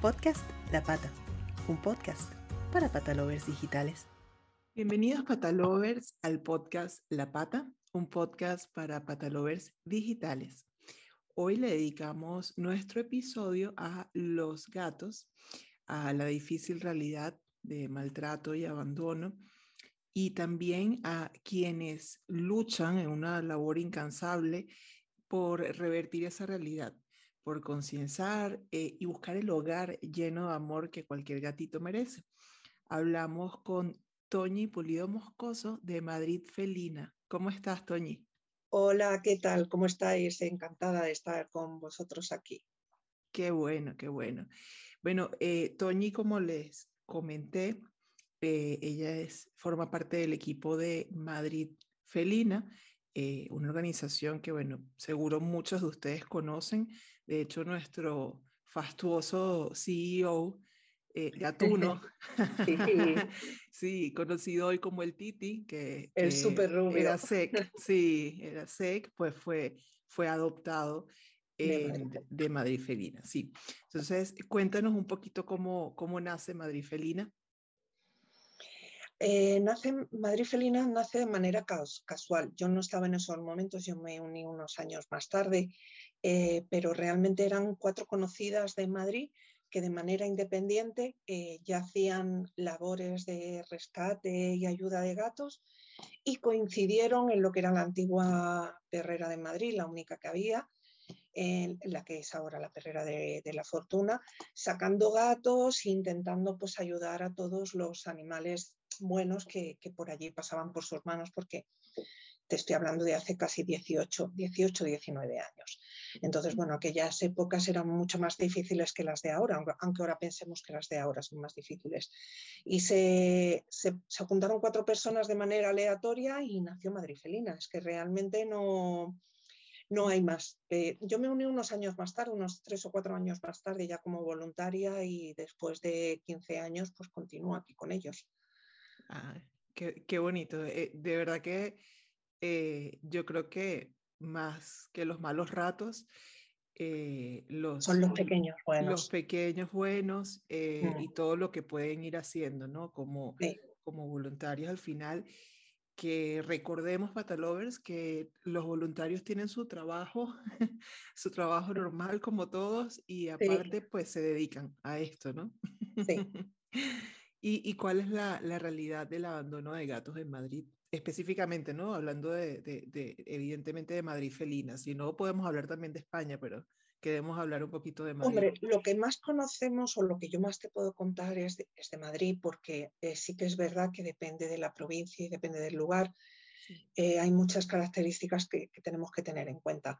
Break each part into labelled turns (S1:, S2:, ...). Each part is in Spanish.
S1: Podcast La Pata, un podcast para patalovers digitales. Bienvenidos patalovers al podcast La Pata, un podcast para patalovers digitales. Hoy le dedicamos nuestro episodio a los gatos, a la difícil realidad de maltrato y abandono y también a quienes luchan en una labor incansable por revertir esa realidad por concienciar eh, y buscar el hogar lleno de amor que cualquier gatito merece. Hablamos con Toñi Pulido Moscoso de Madrid Felina. ¿Cómo estás, Toñi?
S2: Hola, ¿qué tal? ¿Cómo estáis? Encantada de estar con vosotros aquí.
S1: Qué bueno, qué bueno. Bueno, eh, Toñi, como les comenté, eh, ella es, forma parte del equipo de Madrid Felina eh, una organización que, bueno, seguro muchos de ustedes conocen. De hecho, nuestro fastuoso CEO, eh, Gatuno, sí. conocido hoy como el Titi, que,
S2: el super rubio.
S1: era SEC, sí, era SEC, pues fue, fue adoptado de, Madrid. Felina, sí. Entonces, cuéntanos un poquito cómo, cómo nace Madrid Felina.
S2: Eh, nace, Madrid Felina nace de manera casual. Yo no estaba en esos momentos, yo me uní unos años más tarde, eh, pero realmente eran cuatro conocidas de Madrid que de manera independiente eh, ya hacían labores de rescate y ayuda de gatos y coincidieron en lo que era la antigua perrera de Madrid, la única que había, en la que es ahora la perrera de, de la fortuna, sacando gatos, intentando pues ayudar a todos los animales buenos que, por allí pasaban por sus manos, porque te estoy hablando de hace casi 18, 18, 19 años. Entonces, bueno, aquellas épocas eran mucho más difíciles que las de ahora, aunque ahora pensemos que las de ahora son más difíciles. Y se, se, juntaron cuatro personas de manera aleatoria y nació Madrid Felina. Es que realmente no, no hay más. Eh, yo me uní unos años más tarde, unos tres o cuatro años más tarde, ya como voluntaria y después de 15 años, pues continúo aquí con ellos.
S1: Ah, qué, bonito. Eh, de verdad que eh, yo creo que más que los malos ratos, eh, los,
S2: son los pequeños buenos.
S1: Los pequeños buenos mm. y todo lo que pueden ir haciendo, ¿no? Como, como voluntarios al final. Que recordemos, Patalovers, que los voluntarios tienen su trabajo, su trabajo normal como todos, y aparte, pues se dedican a esto, ¿no?
S2: Sí.
S1: ¿Y, cuál es la, realidad del abandono de gatos en Madrid? Específicamente, ¿no? Hablando de, evidentemente, de Madrid felina. Si no, podemos hablar también de España, pero queremos hablar un poquito de Madrid.
S2: Hombre, lo que más conocemos o lo que yo más te puedo contar es de, Madrid, porque eh, sí que es verdad que depende de la provincia y depende del lugar. Eh, hay muchas características que, tenemos que tener en cuenta.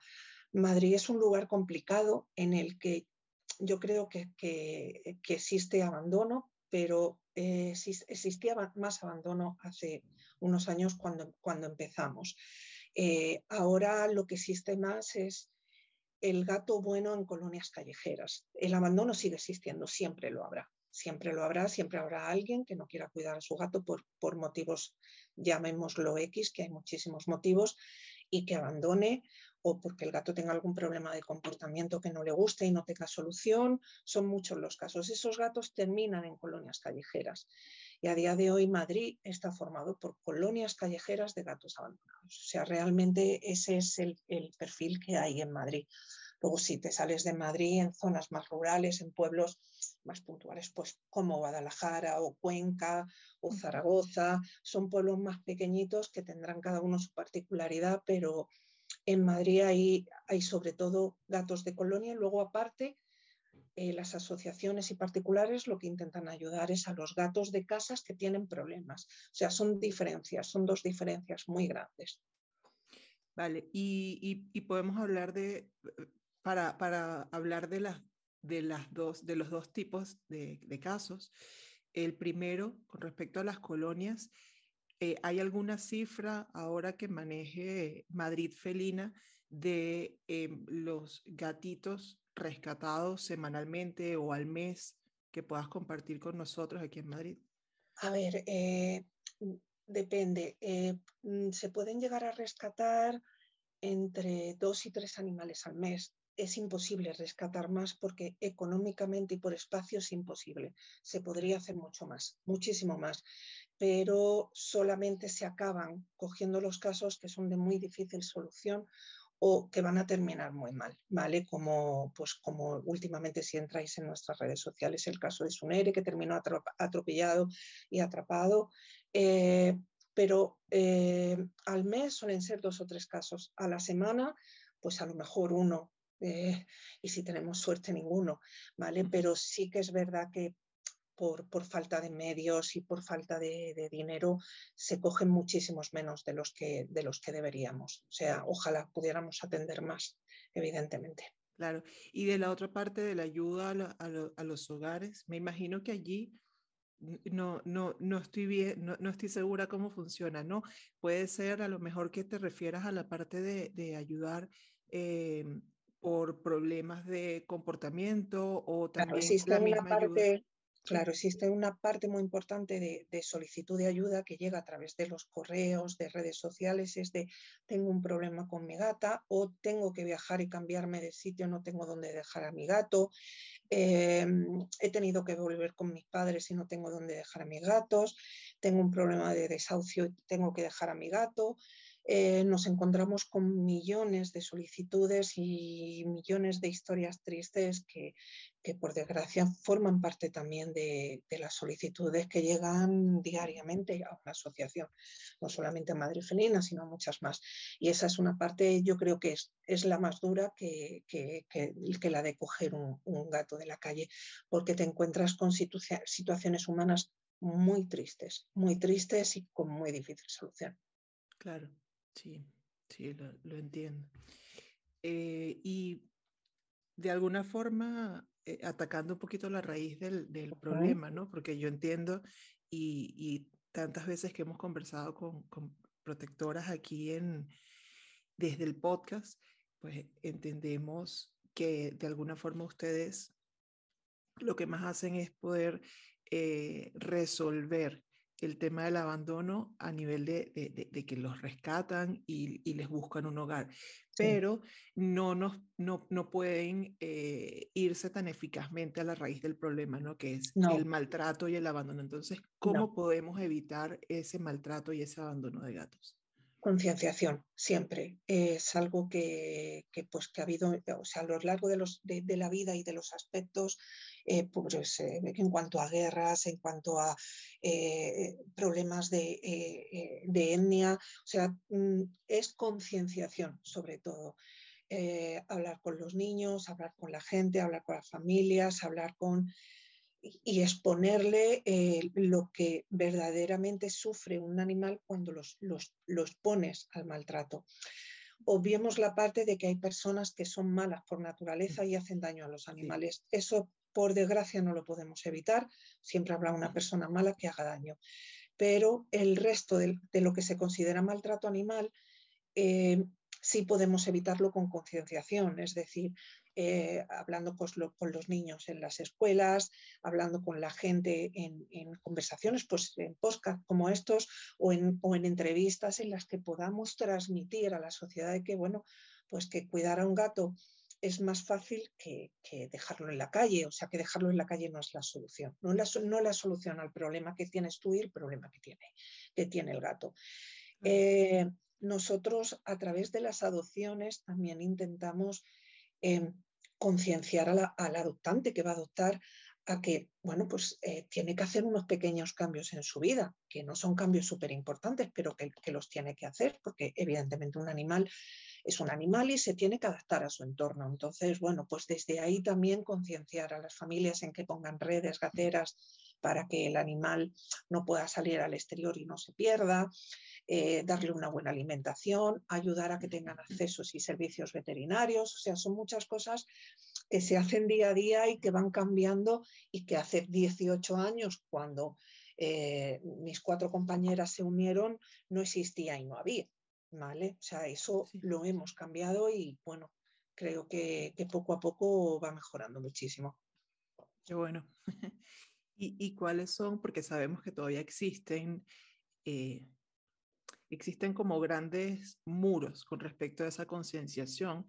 S2: Madrid es un lugar complicado en el que yo creo que, que, existe abandono, pero eh, existía más abandono hace unos años cuando, cuando empezamos. Eh, ahora lo que existe más es el gato bueno en colonias callejeras. El abandono sigue existiendo, siempre lo habrá. Siempre lo habrá, siempre habrá alguien que no quiera cuidar a su gato por, por motivos, llamémoslo X, que hay muchísimos motivos, y que abandone o porque el gato tenga algún problema de comportamiento que no le guste y no tenga solución. Son muchos los casos. Esos gatos terminan en colonias callejeras. Y a día de hoy Madrid está formado por colonias callejeras de gatos abandonados. O sea, realmente ese es el, perfil que hay en Madrid. Luego, si te sales de Madrid en zonas más rurales, en pueblos más puntuales, pues como Guadalajara o Cuenca o Zaragoza, son pueblos más pequeñitos que tendrán cada uno su particularidad, pero en Madrid hay, hay sobre todo gatos de colonia y luego aparte eh, las asociaciones y particulares lo que intentan ayudar es a los gatos de casas que tienen problemas. O sea, son diferencias, son dos diferencias muy grandes.
S1: Vale, y, podemos hablar de, para, hablar de, las de, las dos, los dos tipos de, de casos. El primero, con respecto a las colonias, eh, ¿Hay alguna cifra ahora que maneje Madrid Felina de em, los gatitos rescatados semanalmente o al mes que puedas compartir con nosotros aquí en Madrid?
S2: A ver, eh, depende. Eh, mm, se pueden llegar a rescatar entre dos y tres animales al mes. Es imposible rescatar más porque económicamente y por espacio es imposible. Se podría hacer mucho más, muchísimo más, pero solamente se acaban cogiendo los casos que son de muy difícil solución o que van a terminar muy mal, ¿vale? Como, pues, como últimamente si entráis en nuestras redes sociales el caso de Sunere, que terminó atropellado y atrapado. Eh, pero eh, al mes suelen ser dos o tres casos. A la semana, pues a lo mejor uno eh, y si tenemos suerte ninguno, ¿vale? Pero sí que es verdad que por, por falta de medios y por falta de, dinero se cogen muchísimos menos de los, que, de los que deberíamos. O sea, ojalá pudiéramos atender más, evidentemente.
S1: Claro, y de la otra parte de la ayuda a, los hogares, me imagino que allí no, no, no, estoy bien, no, no, estoy segura cómo funciona, ¿no? Puede ser a lo mejor que te refieras a la parte de, de ayudar eh, por problemas de comportamiento o también
S2: existe una parte, Claro, existe una parte muy importante de, solicitud de ayuda que llega a través de los correos, de redes sociales, es de tengo un problema con mi gata o tengo que viajar y cambiarme de sitio, no tengo dónde dejar a mi gato, em, he tenido que volver con mis padres y no tengo dónde dejar a mis gatos, tengo un problema de desahucio y tengo que dejar a mi gato. Eh, nos encontramos con millones de solicitudes y millones de historias tristes que, por desgracia forman parte también de, las solicitudes que llegan diariamente a una asociación, no solamente a Madrid Felina, sino muchas más. Y esa es una parte, yo creo que es, es la más dura que, que, que, la de coger un, un, gato de la calle, porque te encuentras con situaciones humanas muy tristes, muy tristes y con muy difícil solución.
S1: Claro. Sí, sí, lo, entiendo. Eh, y de alguna forma, eh, atacando un poquito la raíz del, problema, ¿no? Porque yo entiendo y, tantas veces que hemos conversado con, protectoras aquí en, desde el podcast, pues entendemos que de alguna forma ustedes lo que más hacen es poder eh, resolver el tema del abandono a nivel de, de, que los rescatan y, y, les buscan un hogar, pero no, nos, no, no pueden eh, irse tan eficazmente a la raíz del problema, ¿no? que es el maltrato y el abandono. Entonces, ¿cómo podemos evitar ese maltrato y ese abandono de gatos?
S2: Concienciación, siempre. Es algo que, que, pues, que ha habido, o sea, a lo largo de, los, de, de la vida y de los aspectos eh, pues, eh, en cuanto a guerras, en cuanto a eh, problemas de, etnia, o sea, mm, es concienciación sobre todo. hablar con los niños, hablar con la gente, hablar con las familias, hablar con y exponerle lo que verdaderamente sufre un animal cuando los, los, los, pones al maltrato. Obviemos la parte de que hay personas que son malas por naturaleza y hacen daño a los animales. Eso por desgracia no lo podemos evitar, siempre habrá una persona mala que haga daño. Pero el resto de, lo que se considera maltrato animal eh, sí podemos evitarlo con concienciación, es decir, eh, hablando con, los niños en las escuelas, hablando con la gente en, conversaciones, pues en podcast como estos o en, entrevistas en las que podamos transmitir a la sociedad que, bueno, pues que cuidar a un gato es más fácil que, dejarlo en la calle, o sea que dejarlo en la calle no es la solución, no la, no la solución al problema que tienes tú y el problema que tiene, que tiene el gato. Eh, nosotros a través de las adopciones también intentamos em, concienciar al adoptante que va a adoptar a que, bueno, pues eh, tiene que hacer unos pequeños cambios en su vida, que no son cambios súper importantes, pero que, que, los tiene que hacer, porque evidentemente un animal es un animal y se tiene que adaptar a su entorno. Entonces, bueno, pues desde ahí también concienciar a las familias en que pongan redes, gateras, para que el animal no pueda salir al exterior y no se pierda, eh, darle una buena alimentación, ayudar a que tengan accesos y servicios veterinarios, o sea, son muchas cosas que se hacen día a día y que van cambiando y que hace 18 años, cuando eh, mis cuatro compañeras se unieron, no existía y no había. ¿vale? O sea, eso lo hemos cambiado y bueno, creo que, poco a poco va mejorando muchísimo.
S1: Qué bueno. ¿Y, cuáles son? Porque sabemos que todavía existen, eh, existen como grandes muros con respecto a esa concienciación.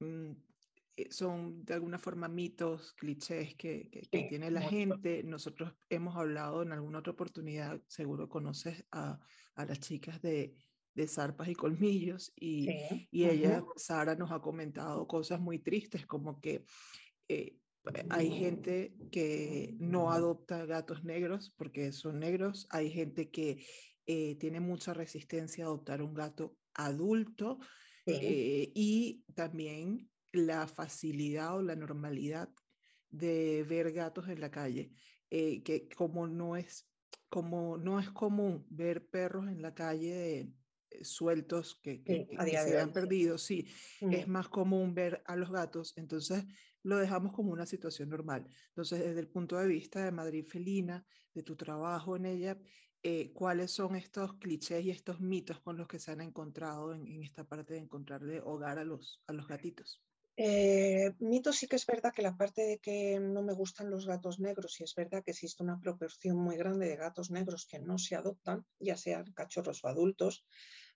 S1: Mm, eh, son de alguna forma mitos, clichés que, que, tiene la gente. Nosotros hemos hablado en alguna otra oportunidad, seguro conoces a, a las chicas de, de zarpas y colmillos y, y ella, Sara, nos ha comentado cosas muy tristes como que eh, hay gente que no adopta gatos negros porque son negros, hay gente que eh, tiene mucha resistencia a adoptar un gato adulto y también la facilidad o la normalidad de ver gatos en la calle, eh, que como no es como no es común ver perros en la calle eh, sueltos que, se han perdido, sí, es mm. más común ver a los gatos, entonces lo dejamos como una situación normal. Entonces, desde el punto de vista de Madrid Felina, de tu trabajo en ella, eh, ¿cuáles son estos clichés y estos mitos con los que se han encontrado en, en esta parte de encontrarle hogar a los, a los gatitos?
S2: Eh, mito sí que es verdad que la parte de que no me gustan los gatos negros, y es verdad que existe una proporción muy grande de gatos negros que no se adoptan, ya sean cachorros o adultos,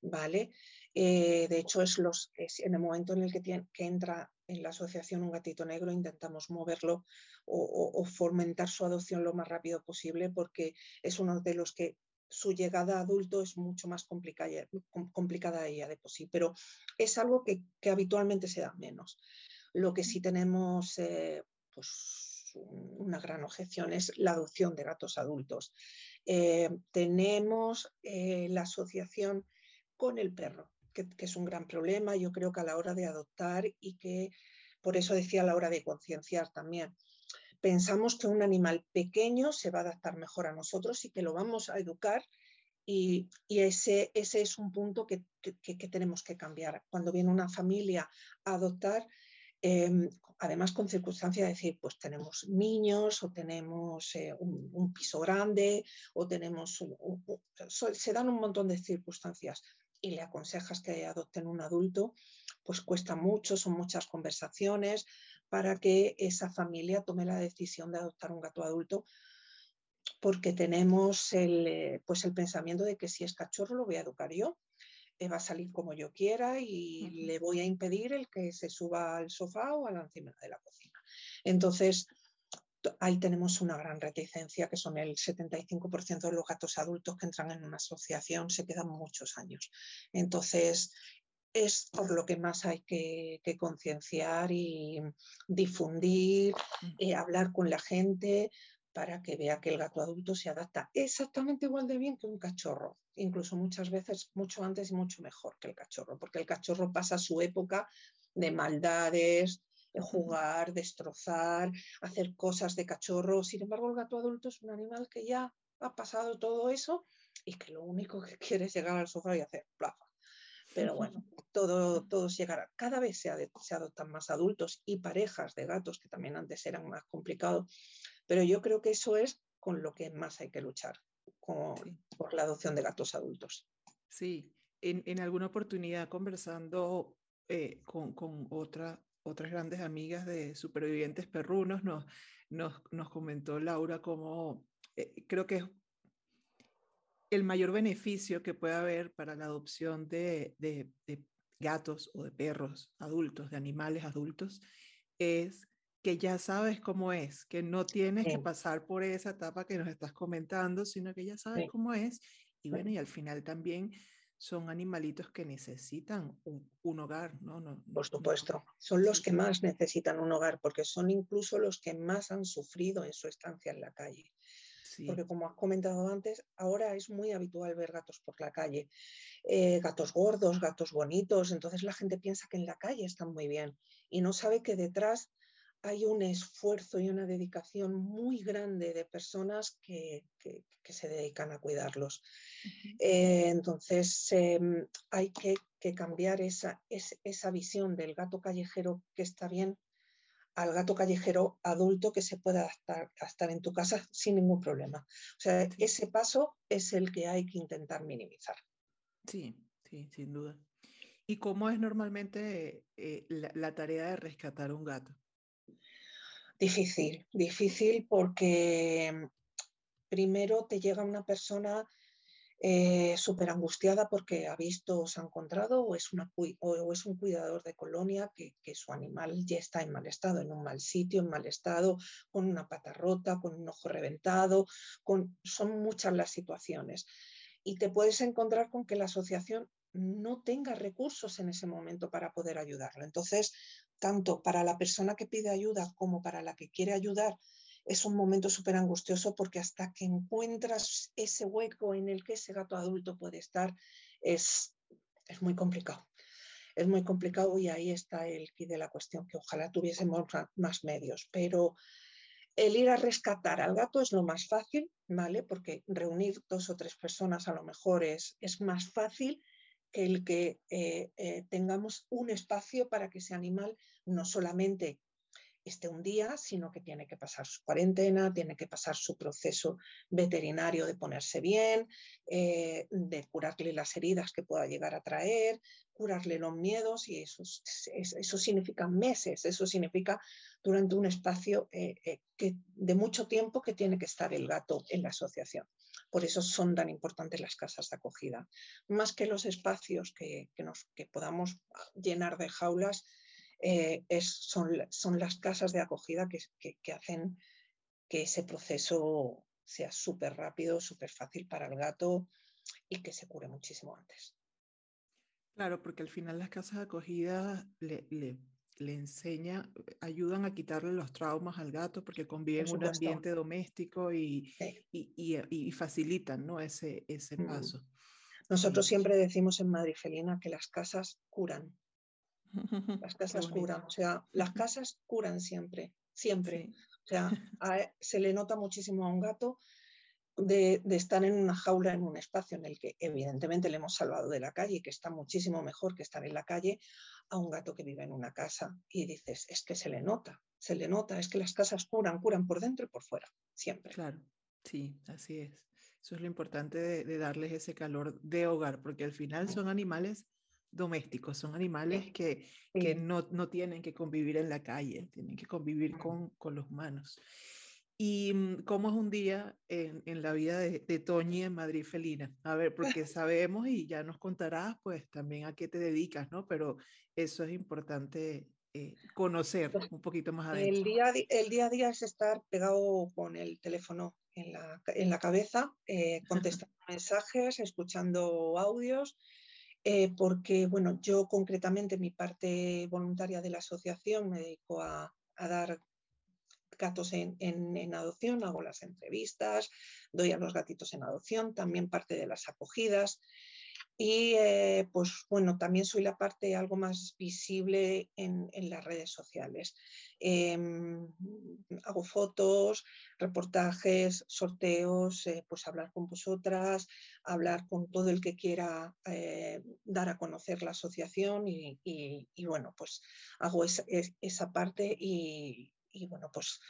S2: ¿vale? Eh, de hecho, es, los, en el momento en el que, que, entra en la asociación un gatito negro, intentamos moverlo o, fomentar su adopción lo más rápido posible porque es uno de los que su llegada a adulto es mucho más complicada, complicada ella de por sí, pero es algo que, habitualmente se da menos. Lo que sí tenemos eh, pues, una gran objeción es la adopción de gatos adultos. Eh, tenemos eh, la asociación con el perro, que, que, es un gran problema, yo creo que a la hora de adoptar y que por eso decía a la hora de concienciar también pensamos que un animal pequeño se va a adaptar mejor a nosotros y que lo vamos a educar y, ese, ese, es un punto que, tenemos que cambiar. Cuando viene una familia a adoptar, em, además con circunstancia de decir, pues tenemos niños o tenemos eh, un, piso grande o tenemos, se dan un montón de circunstancias y le aconsejas que adopten un adulto, pues cuesta mucho, son muchas conversaciones, para que esa familia tome la decisión de adoptar un gato adulto, porque tenemos el, eh, pues el pensamiento de que si es cachorro lo voy a educar yo, eh, va a salir como yo quiera y le voy a impedir el que se suba al sofá o a la encima de la cocina. Entonces, ahí tenemos una gran reticencia, que son el 75% de los gatos adultos que entran en una asociación, se quedan muchos años. Entonces, es por lo que más hay que, concienciar y difundir, eh, hablar con la gente para que vea que el gato adulto se adapta exactamente igual de bien que un cachorro, incluso muchas veces mucho antes y mucho mejor que el cachorro, porque el cachorro pasa su época de maldades, de jugar, destrozar, hacer cosas de cachorro. Sin embargo, el gato adulto es un animal que ya ha pasado todo eso y que lo único que quiere es llegar al sofá y hacer plaza pero bueno, todo, todos llegará. Cada vez se, adoptan más adultos y parejas de gatos, que también antes eran más complicados, pero yo creo que eso es con lo que más hay que luchar, por la adopción de gatos adultos.
S1: Sí, en, alguna oportunidad conversando eh, con, otra, otras grandes amigas de supervivientes perrunos, nos, nos, comentó Laura cómo eh, creo que es el mayor beneficio que puede haber para la adopción de, gatos o de perros adultos, de animales adultos, es que ya sabes cómo es, que no tienes que pasar por esa etapa que nos estás comentando, sino que ya sabes cómo es. Y bueno, y al final también son animalitos que necesitan un, hogar, ¿no? No,
S2: Por supuesto, son los que más necesitan un hogar, porque son incluso los que más han sufrido en su estancia en la calle. Porque como has comentado antes, ahora es muy habitual ver gatos por la calle, eh, gatos gordos, gatos bonitos, entonces la gente piensa que en la calle están muy bien y no sabe que detrás hay un esfuerzo y una dedicación muy grande de personas que, se dedican a cuidarlos. Eh, entonces entonces hay que, cambiar esa, esa visión del gato callejero que está bien al gato callejero adulto que se pueda adaptar a estar en tu casa sin ningún problema. O sea, ese paso es el que hay que intentar minimizar.
S1: Sí, sí, sin duda. ¿Y cómo es normalmente eh, la, tarea de rescatar un gato?
S2: Difícil, difícil porque primero te llega una persona eh, súper angustiada porque ha visto o se ha encontrado o es, un cuidador de colonia que, su animal ya está en mal estado, en un mal sitio, en mal estado, con una pata rota, con un ojo reventado, son muchas las situaciones. Y te puedes encontrar con que la asociación no tenga recursos en ese momento para poder ayudarlo. Entonces, tanto para la persona que pide ayuda como para la que quiere ayudar, es un momento súper angustioso porque hasta que encuentras ese hueco en el que ese gato adulto puede estar, es, es muy complicado. Es muy complicado y ahí está el quid de la cuestión, que ojalá tuviésemos más medios. Pero el ir a rescatar al gato es lo más fácil, ¿vale? Porque reunir dos o tres personas a lo mejor es, es más fácil el que eh, eh, tengamos un espacio para que ese animal no solamente esté un día, sino que tiene que pasar su cuarentena, tiene que pasar su proceso veterinario de ponerse bien, eh, de curarle las heridas que pueda llegar a traer, curarle los miedos y eso, eso significa meses, eso significa durante un espacio eh, eh, que, de mucho tiempo que tiene que estar el gato en la asociación. Por eso son tan importantes las casas de acogida. Más que los espacios que, que podamos llenar de jaulas, eh, son, son, las casas de acogida que, hacen que ese proceso sea súper rápido, súper fácil para el gato y que se cure muchísimo antes.
S1: Claro, porque al final las casas de acogida le, le enseñan, ayudan a quitarle los traumas al gato porque conviven en un ambiente doméstico y, y, y, facilitan ¿no? ese, ese mm. paso.
S2: Nosotros siempre decimos en Madrid Felina que las casas curan. Las casas curan, o sea, las casas curan siempre, siempre. O sea, se le nota muchísimo a un gato de, estar en una jaula, en un espacio en el que evidentemente le hemos salvado de la calle, que está muchísimo mejor que estar en la calle, a un gato que vive en una casa. Y dices, es que se le nota, se le nota, es que las casas curan, curan por dentro y por fuera, siempre.
S1: Claro, sí, así es. Eso es lo importante de, de darles ese calor de hogar, porque al final son animales domésticos, son animales que, que no, no, tienen que convivir en la calle, tienen que convivir con, con los humanos. ¿Y mm, cómo es un día en, en la vida de, de, Toñi en Madrid Felina? A ver, porque sabemos y ya nos contarás pues también a qué te dedicas, ¿no? Pero eso es importante eh, conocer pues un poquito más adentro.
S2: El día, el día a día es estar pegado con el teléfono en la, en la cabeza, eh, contestando mensajes, escuchando audios eh, porque bueno, yo concretamente mi parte voluntaria de la asociación me dedico a, dar gatos en, en, adopción, hago las entrevistas, doy a los gatitos en adopción, también parte de las acogidas. Y eh, pues bueno, también soy la parte algo más visible en, las redes sociales. Em, hago fotos, reportajes, sorteos, eh, pues hablar con vosotras, hablar con todo el que quiera eh, dar a conocer la asociación y, bueno, pues hago esa, parte y, y bueno, pues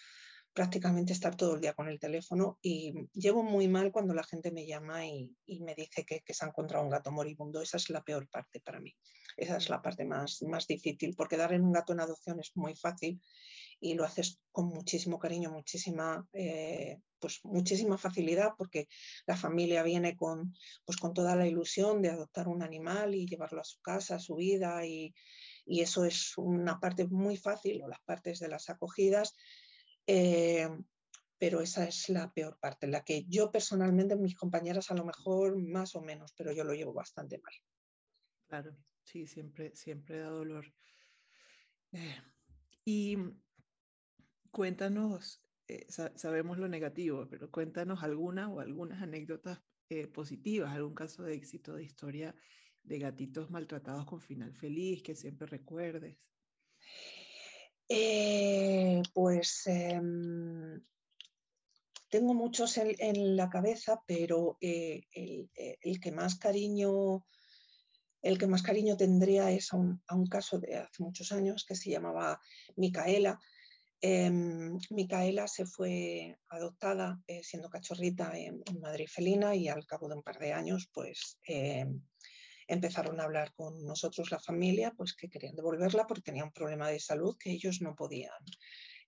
S2: prácticamente estar todo el día con el teléfono y llevo muy mal cuando la gente me llama y, me dice que, se ha encontrado un gato moribundo. Esa es la peor parte para mí. Esa es la parte más, más difícil porque dar en un gato en adopción es muy fácil y lo haces con muchísimo cariño, muchísima, eh, pues muchísima facilidad porque la familia viene con, pues con toda la ilusión de adoptar un animal y llevarlo a su casa, a su vida y, y eso es una parte muy fácil o las partes de las acogidas eh, pero esa es la peor parte, la que yo personalmente, mis compañeras a lo mejor más o menos, pero yo lo llevo bastante mal.
S1: Claro, sí, siempre, siempre da dolor. Eh, y cuéntanos, eh, sabemos lo negativo, pero cuéntanos alguna o algunas anécdotas positivas, algún caso de éxito de historia de gatitos maltratados con final feliz que siempre recuerdes.
S2: Eh, pues em, tengo muchos en, la cabeza, pero eh, eh, el, que más cariño, el que más cariño tendría es a un, caso de hace muchos años que se llamaba Micaela. Em, Micaela se fue adoptada siendo cachorrita en, en, Madrid Felina y al cabo de un par de años, pues em, empezaron a hablar con nosotros la familia, pues que querían devolverla porque tenía un problema de salud que ellos no podían,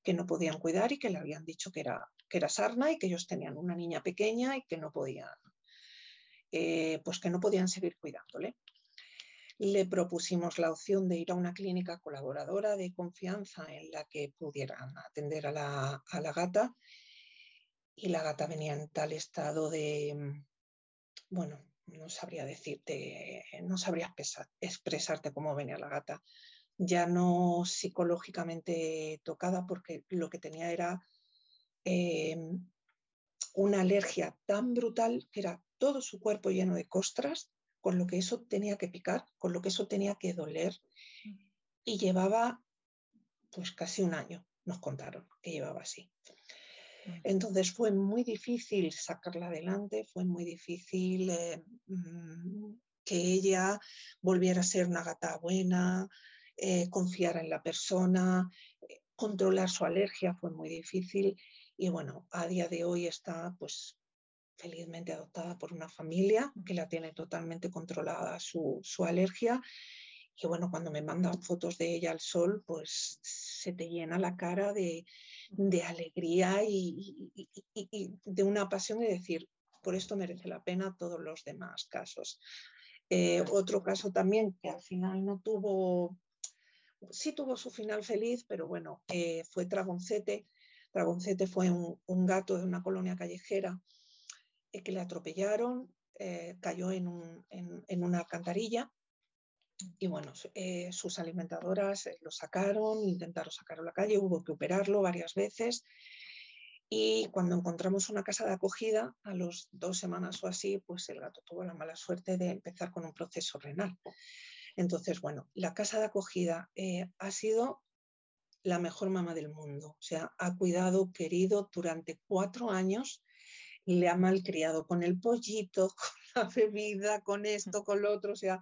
S2: que no podían cuidar y que le habían dicho que era, que era sarna y que ellos tenían una niña pequeña y que no podían eh, pues que no podían seguir cuidándole. Le propusimos la opción de ir a una clínica colaboradora de confianza en la que pudieran atender a la, a la gata y la gata venía en tal estado de, bueno, no sabría decirte, no sabría expresarte cómo venía la gata, ya no psicológicamente tocada porque lo que tenía era em, una alergia tan brutal que era todo su cuerpo lleno de costras, con lo que eso tenía que picar, con lo que eso tenía que doler. Mm. Y llevaba pues casi un año, nos contaron que llevaba así. Entonces fue muy difícil sacarla adelante, fue muy difícil eh, mm, que ella volviera a ser una gata buena, eh, confiar en la persona, eh, controlar su alergia fue muy difícil y bueno, a día de hoy está pues felizmente adoptada por una familia que la tiene totalmente controlada su, su alergia y bueno, cuando me mandan fotos de ella al sol, pues se te llena la cara de, de alegría y, de una pasión y decir, por esto merece la pena todos los demás casos. Eh, otro caso también que al final no tuvo, sí tuvo su final feliz, pero bueno, eh, fue Dragoncete. Dragoncete fue un, gato de una colonia callejera eh, que le atropellaron, cayó en, en, una alcantarilla y bueno, eh, sus alimentadoras eh, lo sacaron, intentaron sacarlo a la calle, hubo que operarlo varias veces. Y cuando encontramos una casa de acogida, a las dos semanas o así, pues el gato tuvo la mala suerte de empezar con un proceso renal. Entonces, bueno, la casa de acogida eh, ha sido la mejor mamá del mundo. O sea, ha cuidado, querido durante cuatro años, le ha malcriado con el pollito, con la bebida, con esto, con lo otro. O sea,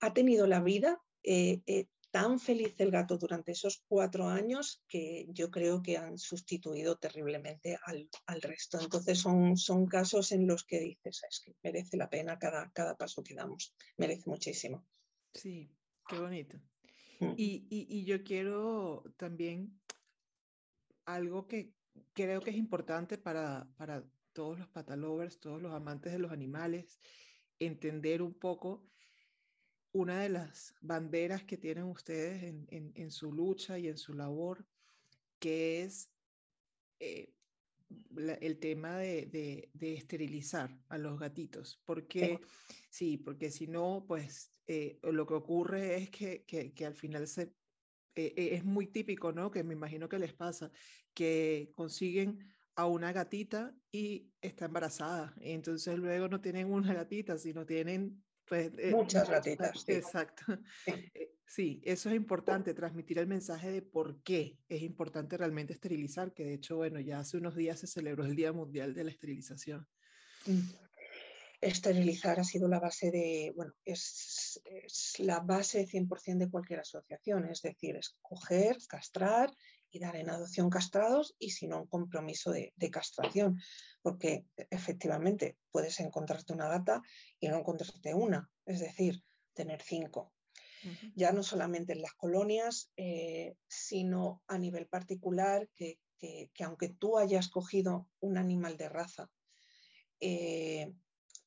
S2: ha tenido la vida eh, eh, tan feliz el gato durante esos cuatro años que yo creo que han sustituido terriblemente al, resto. Entonces son, son casos en los que dices, es que merece la pena cada, cada paso que damos, merece muchísimo.
S1: Sí, qué bonito. Mm. Y, yo quiero también algo que creo que es importante para, para todos los patalovers, todos los amantes de los animales, entender un poco una de las banderas que tienen ustedes en, su lucha y en su labor, que es eh, el tema de, esterilizar a los gatitos, porque sí, porque si no, pues eh, lo que ocurre es que, al final se, eh, es muy típico, ¿no? Que me imagino que les pasa, que consiguen a una gatita y está embarazada, y entonces luego no tienen una gatita, sino tienen
S2: eh, Muchas ratitas.
S1: Exacto. Eh, sí. eso es importante, transmitir el mensaje de por qué es importante realmente esterilizar, que de hecho, bueno, ya hace unos días se celebró el Día Mundial de la Esterilización.
S2: Mm. Esterilizar ha sido la base de, bueno, es, es la base 100% de cualquier asociación, es decir, escoger, castrar y dar en adopción castrados y si no un compromiso de, castración, porque efectivamente puedes encontrarte una gata y no encontrarte una, es decir, tener cinco. Ya no solamente en las colonias, eh, sino a nivel particular, que, aunque tú hayas cogido un animal de raza, eh,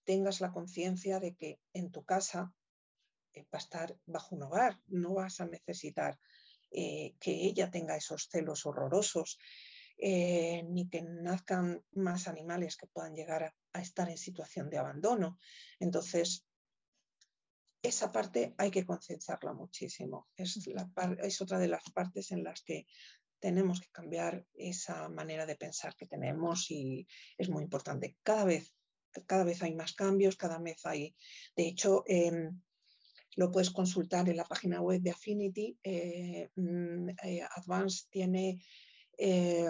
S2: tengas la conciencia de que en tu casa eh, va a estar bajo un hogar, no vas a necesitar eh, que ella tenga esos celos horrorosos, eh, ni que nazcan más animales que puedan llegar a, estar en situación de abandono. Entonces, esa parte hay que concienciarla muchísimo. Es, es otra de las partes en las que tenemos que cambiar esa manera de pensar que tenemos y es muy importante. Cada vez, cada vez hay más cambios, cada vez hay, de hecho, em, lo puedes consultar en la página web de Affinity. Eh, mm, eh, Advance tiene eh,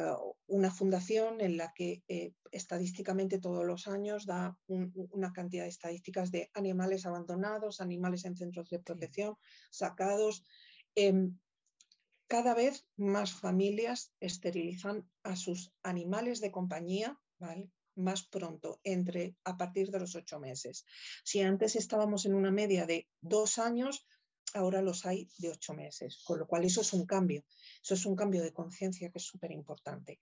S2: una fundación en la que estadísticamente todos los años da una cantidad de estadísticas de animales abandonados, animales en centros de protección, sacados. Em, cada vez más familias esterilizan a sus animales de compañía, ¿vale? Más pronto, entre a partir de los ocho meses. Si antes estábamos en una media de dos años, ahora los hay de ocho meses, con lo cual eso es un cambio, eso es un cambio de conciencia que es súper importante.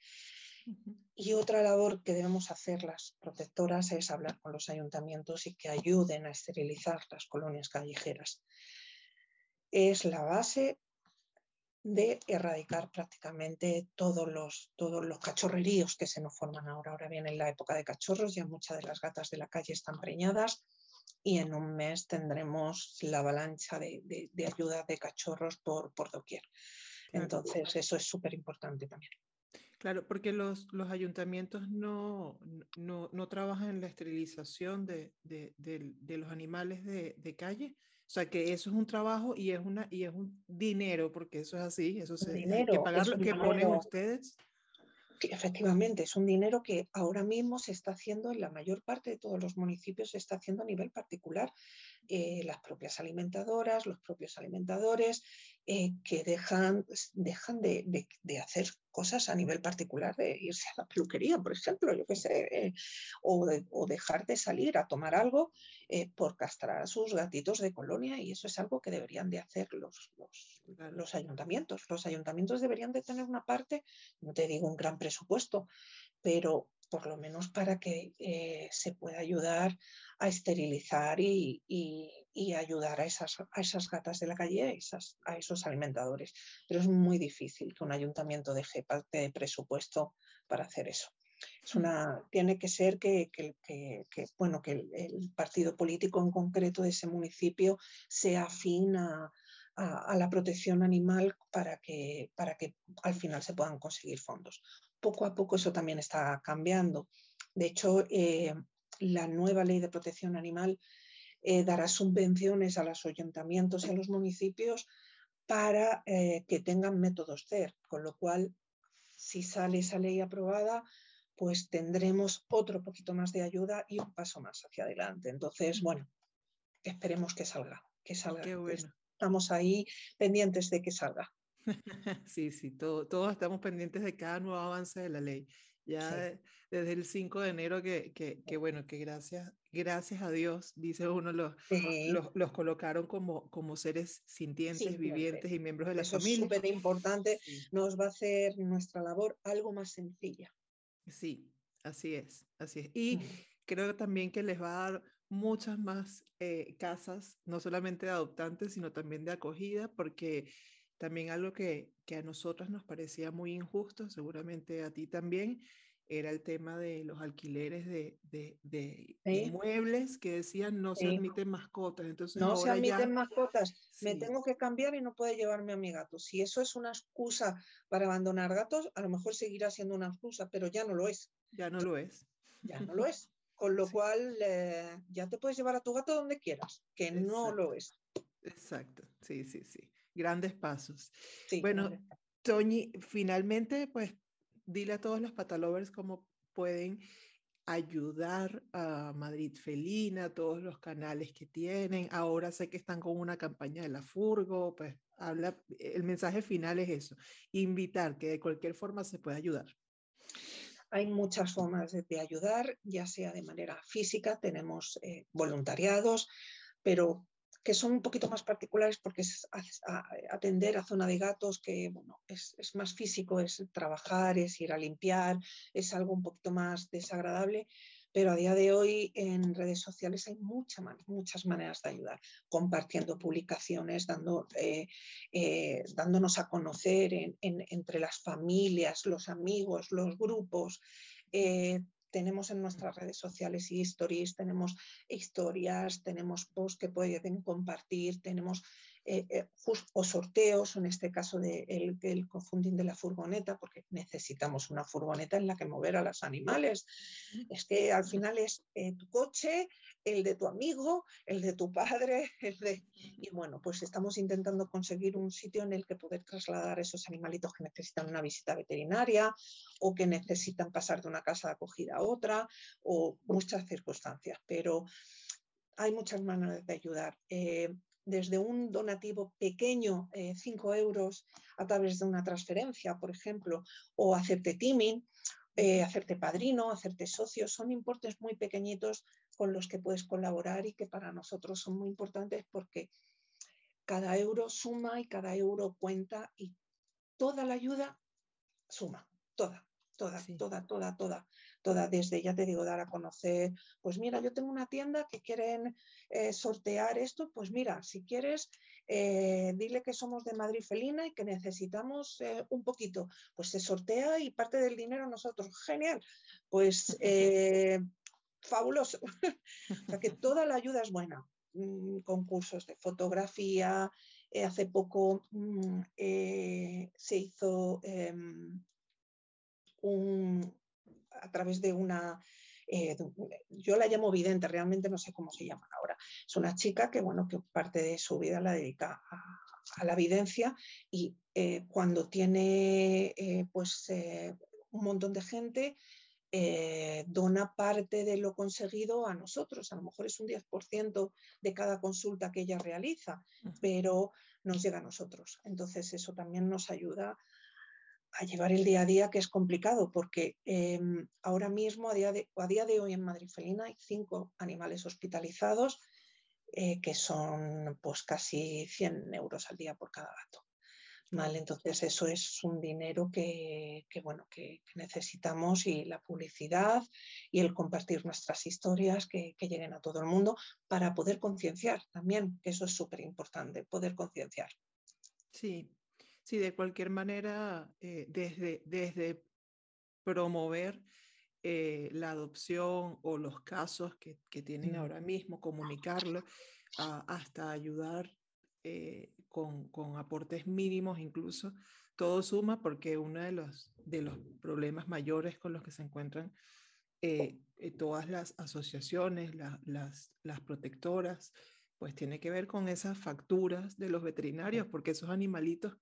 S2: Y otra labor que debemos hacer las protectoras es hablar con los ayuntamientos y que ayuden a esterilizar las colonias callejeras. Es la base de erradicar prácticamente todos los, todos los cachorreríos que se nos forman ahora. Ahora viene la época de cachorros, ya muchas de las gatas de la calle están preñadas y en un mes tendremos la avalancha de, ayuda de cachorros por, por doquier. Entonces, eso es súper importante también.
S1: Claro, porque los, los ayuntamientos no, no, no, trabajan en la esterilización de, de, de los animales de, calle. O sea, que eso es un trabajo y es, una, y es un dinero, porque eso es así, eso se, dinero, hay que pagar lo que ponen ustedes.
S2: Efectivamente, es un dinero que ahora mismo se está haciendo en la mayor parte de todos los municipios, se está haciendo a nivel particular. Eh, las propias alimentadoras, los propios alimentadores, eh, que dejan, dejan de, hacer cosas a nivel particular, de irse a la peluquería, por ejemplo, yo qué sé, eh, o, dejar de salir a tomar algo por castrar a sus gatitos de colonia, y eso es algo que deberían de hacer los, los, los ayuntamientos. Los ayuntamientos deberían de tener una parte, no te digo un gran presupuesto, pero por lo menos para que eh, se pueda ayudar a esterilizar y, ayudar a esas, a esas, gatas de la calle, a, esas, a, esos alimentadores. Pero es muy difícil que un ayuntamiento deje parte de presupuesto para hacer eso. Es una, tiene que ser que, bueno, que el, partido político en concreto de ese municipio sea afín a, la protección animal para que, para que al final se puedan conseguir fondos poco a poco eso también está cambiando. De hecho, eh, la nueva ley de protección animal eh, dará subvenciones a los ayuntamientos y a los municipios para eh, que tengan métodos CER, con lo cual, si sale esa ley aprobada, pues tendremos otro poquito más de ayuda y un paso más hacia adelante. Entonces, bueno, esperemos que salga, que salga. Estamos ahí pendientes de que salga.
S1: Sí, sí, todos estamos pendientes de cada nuevo avance de la ley. Ya desde el 5 de enero que, que, bueno, que gracias, gracias a Dios, dice uno, los, los, colocaron como, como seres sintientes, vivientes y miembros de la familia.
S2: Es súper importante, nos va a hacer nuestra labor algo más sencilla.
S1: Sí, así es, así es. Y creo también que les va a dar muchas más eh, casas, no solamente de adoptantes, sino también de acogida, porque también algo que, que a nosotras nos parecía muy injusto, seguramente a ti también, era el tema de los alquileres de, de, de inmuebles que decían no se admiten mascotas. Entonces,
S2: no se admiten mascotas, me tengo que cambiar y no puede llevarme a mi gato. Si eso es una excusa para abandonar gatos, a lo mejor seguirá siendo una excusa, pero ya no lo es.
S1: Ya no lo es.
S2: Ya no lo es. Con lo cual, eh, ya te puedes llevar a tu gato donde quieras, que no lo es.
S1: Exacto, sí, sí, sí grandes pasos. bueno, Toñi, finalmente, pues dile a todos los patalovers cómo pueden ayudar a Madrid Felina, todos los canales que tienen. Ahora sé que están con una campaña de la Furgo, pues habla, el mensaje final es eso, invitar que de cualquier forma se pueda ayudar.
S2: Hay muchas formas de, ayudar, ya sea de manera física, tenemos eh, voluntariados, pero que son un poquito más particulares porque es atender a zona de gatos que bueno, es, más físico, es trabajar, es ir a limpiar, es algo un poquito más desagradable, pero a día de hoy en redes sociales hay muchas muchas maneras de ayudar, compartiendo publicaciones, dando, eh, eh, dándonos a conocer entre las familias, los amigos, los grupos. Eh, tenemos en nuestras redes sociales y stories, tenemos historias, tenemos posts que pueden compartir, tenemos eh, eh, o sorteos, en este caso de el, confunding de la furgoneta, porque necesitamos una furgoneta en la que mover a los animales. Es que al final es eh, tu coche, el de tu amigo, el de tu padre, el de... Y bueno, pues estamos intentando conseguir un sitio en el que poder trasladar esos animalitos que necesitan una visita veterinaria o que necesitan pasar de una casa de acogida a otra o muchas circunstancias, pero hay muchas maneras de ayudar desde un donativo pequeño, 5 eh, euros, a través de una transferencia, por ejemplo, o hacerte teaming, eh, hacerte padrino, hacerte socio, son importes muy pequeñitos con los que puedes colaborar y que para nosotros son muy importantes porque cada euro suma y cada euro cuenta y toda la ayuda suma, toda. toda, toda, toda, toda, toda, desde, ya te digo, dar a conocer, pues mira, yo tengo una tienda que quieren eh, sortear esto, pues mira, si quieres, eh, dile que somos de Madrid Felina y que necesitamos eh, un poquito, pues se sortea y parte del dinero nosotros, genial, pues fabuloso, o sea que toda la ayuda es buena, mm, concursos de fotografía, hace poco mm, se hizo em, a través de una, eh, yo la llamo vidente, realmente no sé cómo se llama ahora. Es una chica que, bueno, que parte de su vida la dedica a, la evidencia y eh, cuando tiene eh, pues un montón de gente, dona parte de lo conseguido a nosotros. A lo mejor es un 10% de cada consulta que ella realiza, pero nos llega a nosotros. Entonces eso también nos ayuda a llevar el día a día, que es complicado, porque em, ahora mismo, a día, de, a día de hoy en Madrid Felina, hay cinco animales hospitalizados, eh, que son pues casi 100 euros al día por cada gato. ¿Vale? Entonces eso es un dinero que, bueno, que, necesitamos y la publicidad y el compartir nuestras historias que, que lleguen a todo el mundo para poder concienciar también, que eso es súper importante, poder concienciar.
S1: Sí, Sí, de cualquier manera, eh, desde, desde promover eh, la adopción o los casos que, que tienen ahora mismo, comunicarlo, hasta ayudar eh, con, con, aportes mínimos incluso, todo suma porque uno de los, de los problemas mayores con los que se encuentran todas las asociaciones, las, las protectoras, pues tiene que ver con esas facturas de los veterinarios, porque esos animalitos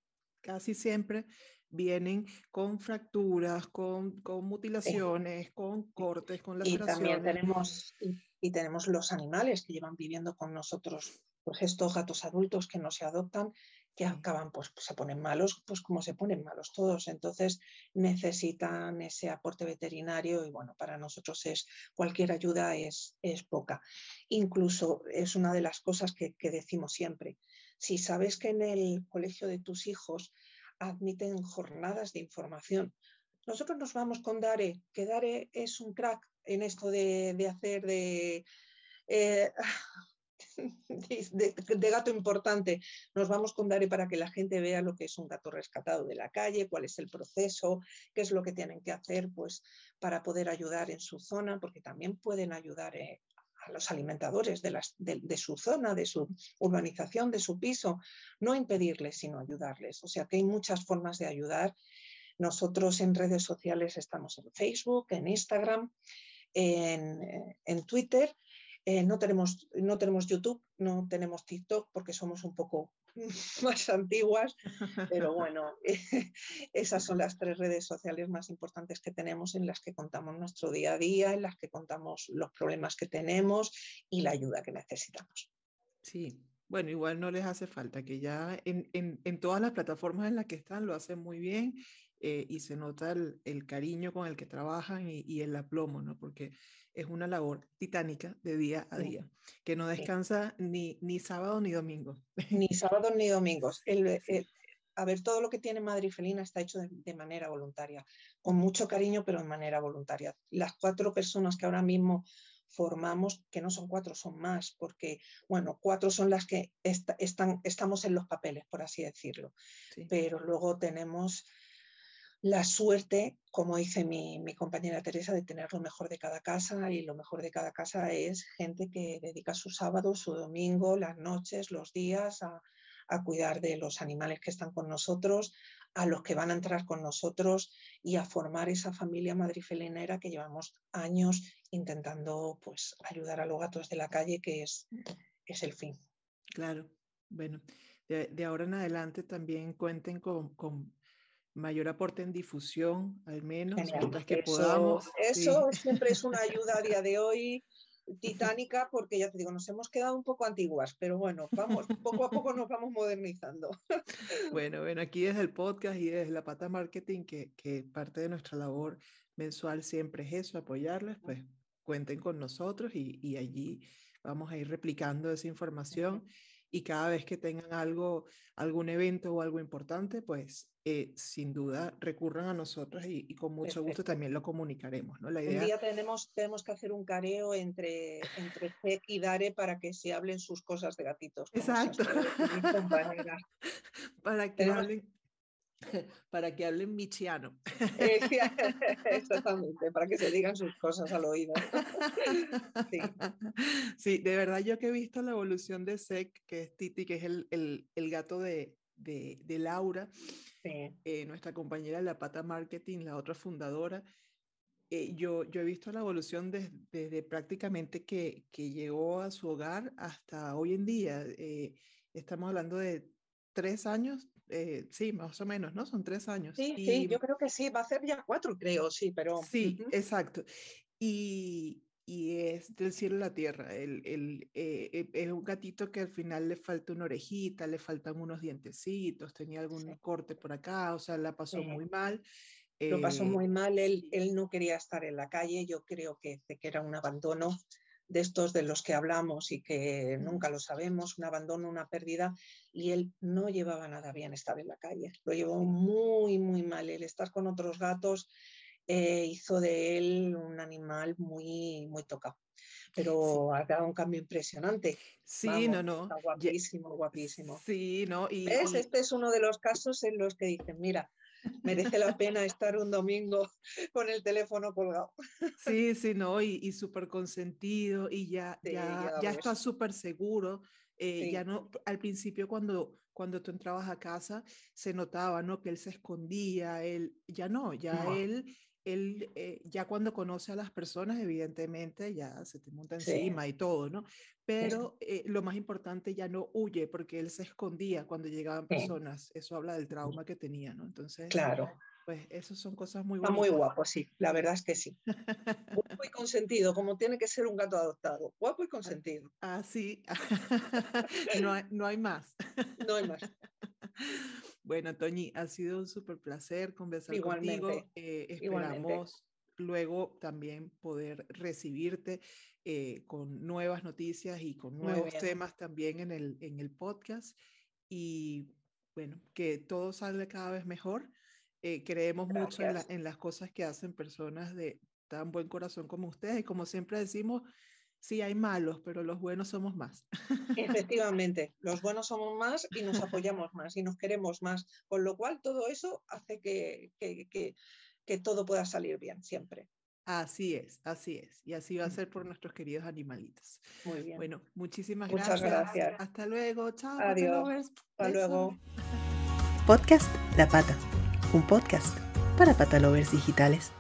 S1: casi siempre vienen con fracturas, con, con mutilaciones, con cortes, con laceraciones.
S2: Y también tenemos, y, tenemos los animales que llevan viviendo con nosotros, pues estos gatos adultos que no se adoptan, que acaban, pues, se ponen malos, pues como se ponen malos todos. Entonces necesitan ese aporte veterinario y bueno, para nosotros es cualquier ayuda es, es poca. Incluso es una de las cosas que, que decimos siempre si sabes que en el colegio de tus hijos admiten jornadas de información, nosotros nos vamos con Dare, que Dare es un crack en esto de, hacer de, eh, de, gato importante. Nos vamos con Dare para que la gente vea lo que es un gato rescatado de la calle, cuál es el proceso, qué es lo que tienen que hacer pues, para poder ayudar en su zona, porque también pueden ayudar eh, a los alimentadores de, su zona, de su urbanización, de su piso, no impedirles, sino ayudarles. O sea que hay muchas formas de ayudar. Nosotros en redes sociales estamos en Facebook, en Instagram, en, Twitter. Eh, no, tenemos, no tenemos YouTube, no tenemos TikTok porque somos un poco más antiguas, pero bueno, esas son las tres redes sociales más importantes que tenemos en las que contamos nuestro día a día, en las que contamos los problemas que tenemos y la ayuda que necesitamos.
S1: Sí, bueno, igual no les hace falta, que ya en, en, todas las plataformas en las que están lo hacen muy bien eh, y se nota el, el, cariño con el que trabajan y, y, el aplomo, ¿no? Porque es una labor titánica de día a día, que no descansa ni, ni sábado ni domingo.
S2: Ni sábado ni domingos. El, a ver, todo lo que tiene Madrid Felina está hecho de, manera voluntaria, con mucho cariño, pero de manera voluntaria. Las cuatro personas que ahora mismo formamos, que no son cuatro, son más, porque, bueno, cuatro son las que están, estamos en los papeles, por así decirlo, pero luego tenemos la suerte, como dice mi, compañera Teresa, de tener lo mejor de cada casa y lo mejor de cada casa es gente que dedica su sábado, su domingo, las noches, los días a, cuidar de los animales que están con nosotros, a los que van a entrar con nosotros y a formar esa familia madrifelinera que llevamos años intentando pues, ayudar a los gatos de la calle, que es, es el fin.
S1: Claro, bueno, de, ahora en adelante también cuenten con mayor aporte en difusión, al menos, que
S2: eso,
S1: podamos.
S2: Eso siempre es una ayuda a día de hoy titánica, porque ya te digo, nos hemos quedado un poco antiguas, pero bueno, vamos, poco a poco nos vamos modernizando.
S1: Bueno, bueno, aquí desde el podcast y desde la pata marketing, que, que parte de nuestra labor mensual siempre es eso, apoyarles, pues cuenten con nosotros y, y allí vamos a ir replicando esa información y cada vez que tengan algo, algún evento o algo importante, pues eh, sin duda recurran a nosotros y, con mucho gusto también lo comunicaremos. ¿no?
S2: La idea... Un día tenemos, tenemos que hacer un careo entre, entre y Dare para que se hablen sus cosas de gatitos.
S1: Exacto. para que hablen para que hablen michiano.
S2: Exactamente, para que se digan sus cosas al oído.
S1: Sí. de verdad yo que he visto la evolución de Sec, que es Titi, que es el, el, el gato de, de, de Laura, eh, nuestra compañera de La Pata Marketing, la otra fundadora, eh, yo, yo he visto la evolución desde, prácticamente que, que, llegó a su hogar hasta hoy en día. Eh, estamos hablando de tres años, sí, más o menos, ¿no? Son tres años.
S2: Sí, sí, yo creo que sí, va a ser ya cuatro, creo, sí, pero...
S1: Sí, exacto. Y, y es del cielo a la tierra. El, el, eh, es un gatito que al final le falta una orejita, le faltan unos dientecitos, tenía algún corte por acá, o sea, la pasó muy mal.
S2: Lo pasó eh, muy mal, él, él no quería estar en la calle, yo creo que, que era un abandono de estos de los que hablamos y que nunca lo sabemos, un abandono, una pérdida, y él no llevaba nada bien estar en la calle, lo llevó muy, muy mal, el estar con otros gatos eh, hizo de él un animal muy, muy tocado. Pero ha dado un cambio impresionante.
S1: Sí, no, no.
S2: Está guapísimo, guapísimo.
S1: Sí, ¿no?
S2: Y, Este es uno de los casos en los que dicen, mira, merece la pena estar un domingo con el teléfono colgado.
S1: Sí, sí, no, y, y súper consentido y ya, ya, ya, está súper seguro. Eh, ya no, al principio cuando, cuando tú entrabas a casa se notaba, ¿no? Que él se escondía, él, ya no, ya él él eh, ya cuando conoce a las personas, evidentemente ya se te monta encima y todo, ¿no? Pero eh, lo más importante ya no huye porque él se escondía cuando llegaban personas. Eso habla del trauma que tenía, ¿no? Entonces,
S2: claro.
S1: Pues eso son cosas muy
S2: buenas. muy guapo, sí, la verdad es que sí. Guapo y consentido, como tiene que ser un gato adoptado. Guapo y consentido.
S1: Ah, sí. no, hay, no hay más.
S2: No hay más.
S1: Bueno, Toñi, ha sido un súper placer conversar contigo. Eh, esperamos luego también poder recibirte eh, con nuevas noticias y con nuevos temas también en el, en el podcast. Y bueno, que todo salga cada vez mejor. Eh, creemos mucho en, en, las cosas que hacen personas de tan buen corazón como ustedes. Y como siempre decimos, sí hay malos, pero los buenos somos más.
S2: Efectivamente, los buenos somos más y nos apoyamos más y nos queremos más, con lo cual todo eso hace que, que, todo pueda salir bien siempre.
S1: Así es, así es. Y así va a ser por nuestros queridos animalitos.
S2: Muy bien.
S1: Bueno, muchísimas
S2: Muchas gracias.
S1: Hasta luego. Chao.
S2: Adiós. Hasta luego.
S1: Podcast La Pata. Un podcast para patalovers digitales.